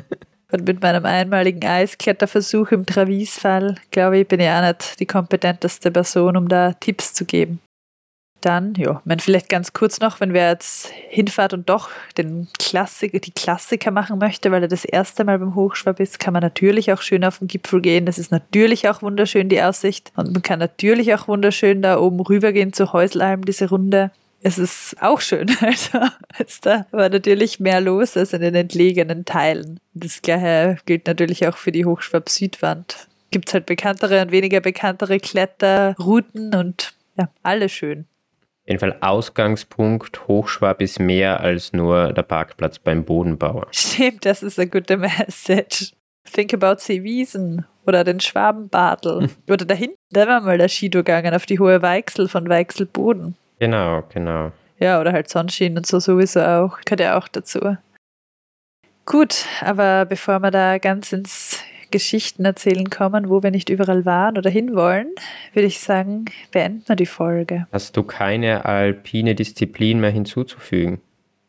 Und mit meinem einmaligen Eiskletterversuch im Travisfall, glaube ich, bin ich auch nicht die kompetenteste Person, um da Tipps zu geben dann, ja, man vielleicht ganz kurz noch, wenn wer jetzt hinfahrt und doch den Klassiker, die Klassiker machen möchte, weil er das erste Mal beim Hochschwab ist, kann man natürlich auch schön auf den Gipfel gehen. Das ist natürlich auch wunderschön, die Aussicht. Und man kann natürlich auch wunderschön da oben rübergehen zu Häuselheim, diese Runde. Es ist auch schön. Also, da war natürlich mehr los als in den entlegenen Teilen. Das gleiche gilt natürlich auch für die Hochschwab Südwand. Gibt es halt bekanntere und weniger bekanntere Kletterrouten und ja, alle schön
jeden Fall Ausgangspunkt Hochschwab ist mehr als nur der Parkplatz beim Bodenbauer.
Stimmt, das ist eine gute Message. Think about Seewiesen oder den Schwabenbadel. Hm. Oder da hinten, da war mal der Skido gegangen auf die hohe Weichsel von Weichselboden.
Genau, genau.
Ja, oder halt Sonnenschienen und so sowieso auch. Gehört ja auch dazu. Gut, aber bevor wir da ganz ins Geschichten erzählen kommen, wo wir nicht überall waren oder hinwollen, würde ich sagen, beenden wir die Folge.
Hast du keine alpine Disziplin mehr hinzuzufügen?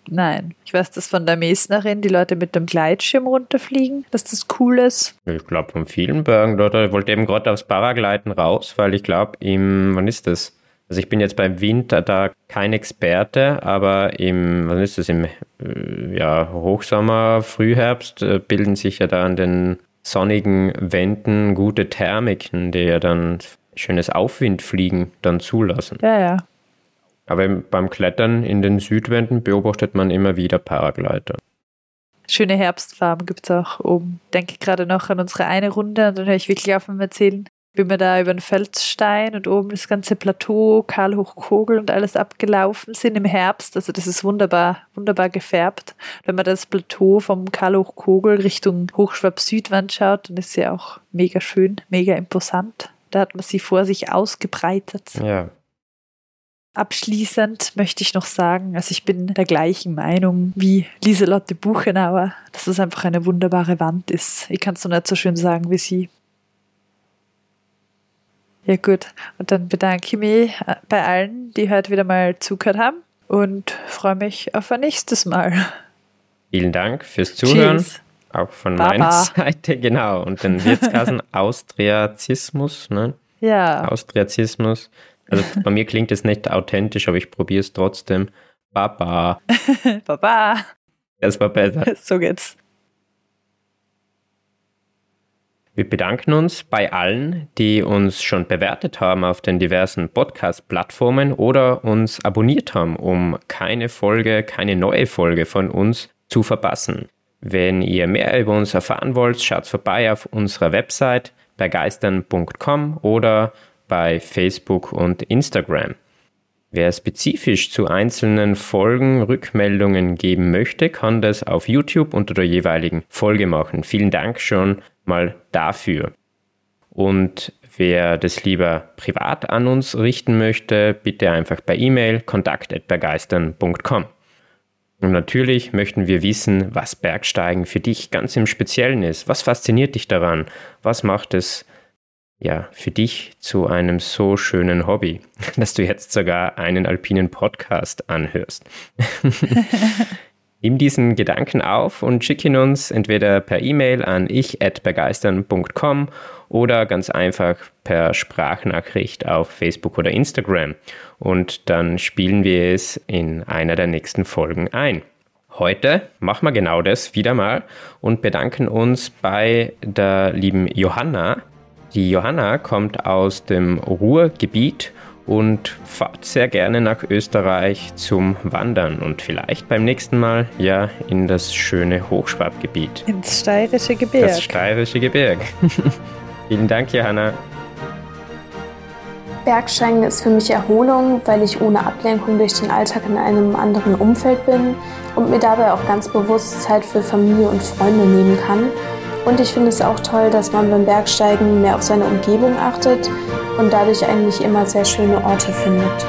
Nein. Ich weiß das von der Mesnerin, die Leute mit dem Gleitschirm runterfliegen, dass das cool ist.
Ich glaube von vielen Bergen dort. Ich wollte eben gerade aufs Paragleiten raus, weil ich glaube, im, wann ist das? Also ich bin jetzt beim Winter da kein Experte, aber im, was ist das, im äh, ja, Hochsommer, Frühherbst äh, bilden sich ja da an den sonnigen Wänden gute Thermiken, die ja dann schönes Aufwindfliegen dann zulassen.
Ja, ja.
Aber beim Klettern in den Südwänden beobachtet man immer wieder Paragleiter.
Schöne Herbstfarben gibt es auch oben. Denke gerade noch an unsere eine Runde und dann höre ich wirklich auf mit Erzählen, wie wir da über den Felsstein und oben das ganze Plateau, Karlhochkogel und alles abgelaufen sind im Herbst. Also das ist wunderbar, wunderbar gefärbt. Wenn man das Plateau vom Karlhochkogel Richtung Hochschwab-Südwand schaut, dann ist sie auch mega schön, mega imposant. Da hat man sie vor sich ausgebreitet.
Ja,
Abschließend möchte ich noch sagen, also ich bin der gleichen Meinung wie Lieselotte Buchenauer, dass es einfach eine wunderbare Wand ist. Ich kann es noch nicht so schön sagen wie sie. Ja gut, und dann bedanke ich mich äh, bei allen, die heute wieder mal zugehört haben und freue mich auf ein nächstes Mal.
Vielen Dank fürs Zuhören.
Tschüss.
Auch von
Baba.
meiner Seite, genau. Und den Wirtskassen Austriazismus, ne?
Ja,
Austriazismus. Also bei mir klingt es nicht authentisch, aber ich probiere es trotzdem. Baba.
Baba.
Das war besser.
So geht's.
Wir bedanken uns bei allen, die uns schon bewertet haben auf den diversen Podcast-Plattformen oder uns abonniert haben, um keine Folge, keine neue Folge von uns zu verpassen. Wenn ihr mehr über uns erfahren wollt, schaut vorbei auf unserer Website begeistern.com oder bei Facebook und Instagram. Wer spezifisch zu einzelnen Folgen Rückmeldungen geben möchte, kann das auf YouTube unter der jeweiligen Folge machen. Vielen Dank schon mal dafür. Und wer das lieber privat an uns richten möchte, bitte einfach per E-Mail kontakt@begeistern.com. Und natürlich möchten wir wissen, was Bergsteigen für dich ganz im Speziellen ist. Was fasziniert dich daran? Was macht es ja, für dich zu einem so schönen Hobby, dass du jetzt sogar einen alpinen Podcast anhörst. Nimm diesen Gedanken auf und schick ihn uns entweder per E-Mail an ich@begeistern.com oder ganz einfach per Sprachnachricht auf Facebook oder Instagram und dann spielen wir es in einer der nächsten Folgen ein. Heute machen wir genau das wieder mal und bedanken uns bei der lieben Johanna, die Johanna kommt aus dem Ruhrgebiet und fahrt sehr gerne nach Österreich zum Wandern und vielleicht beim nächsten Mal ja in das schöne Hochschwabgebiet.
Ins steirische Gebirg.
Das steirische Gebirg. Vielen Dank, Johanna.
Bergsteigen ist für mich Erholung, weil ich ohne Ablenkung durch den Alltag in einem anderen Umfeld bin und mir dabei auch ganz bewusst Zeit für Familie und Freunde nehmen kann. Und ich finde es auch toll, dass man beim Bergsteigen mehr auf seine Umgebung achtet und dadurch eigentlich immer sehr schöne Orte findet.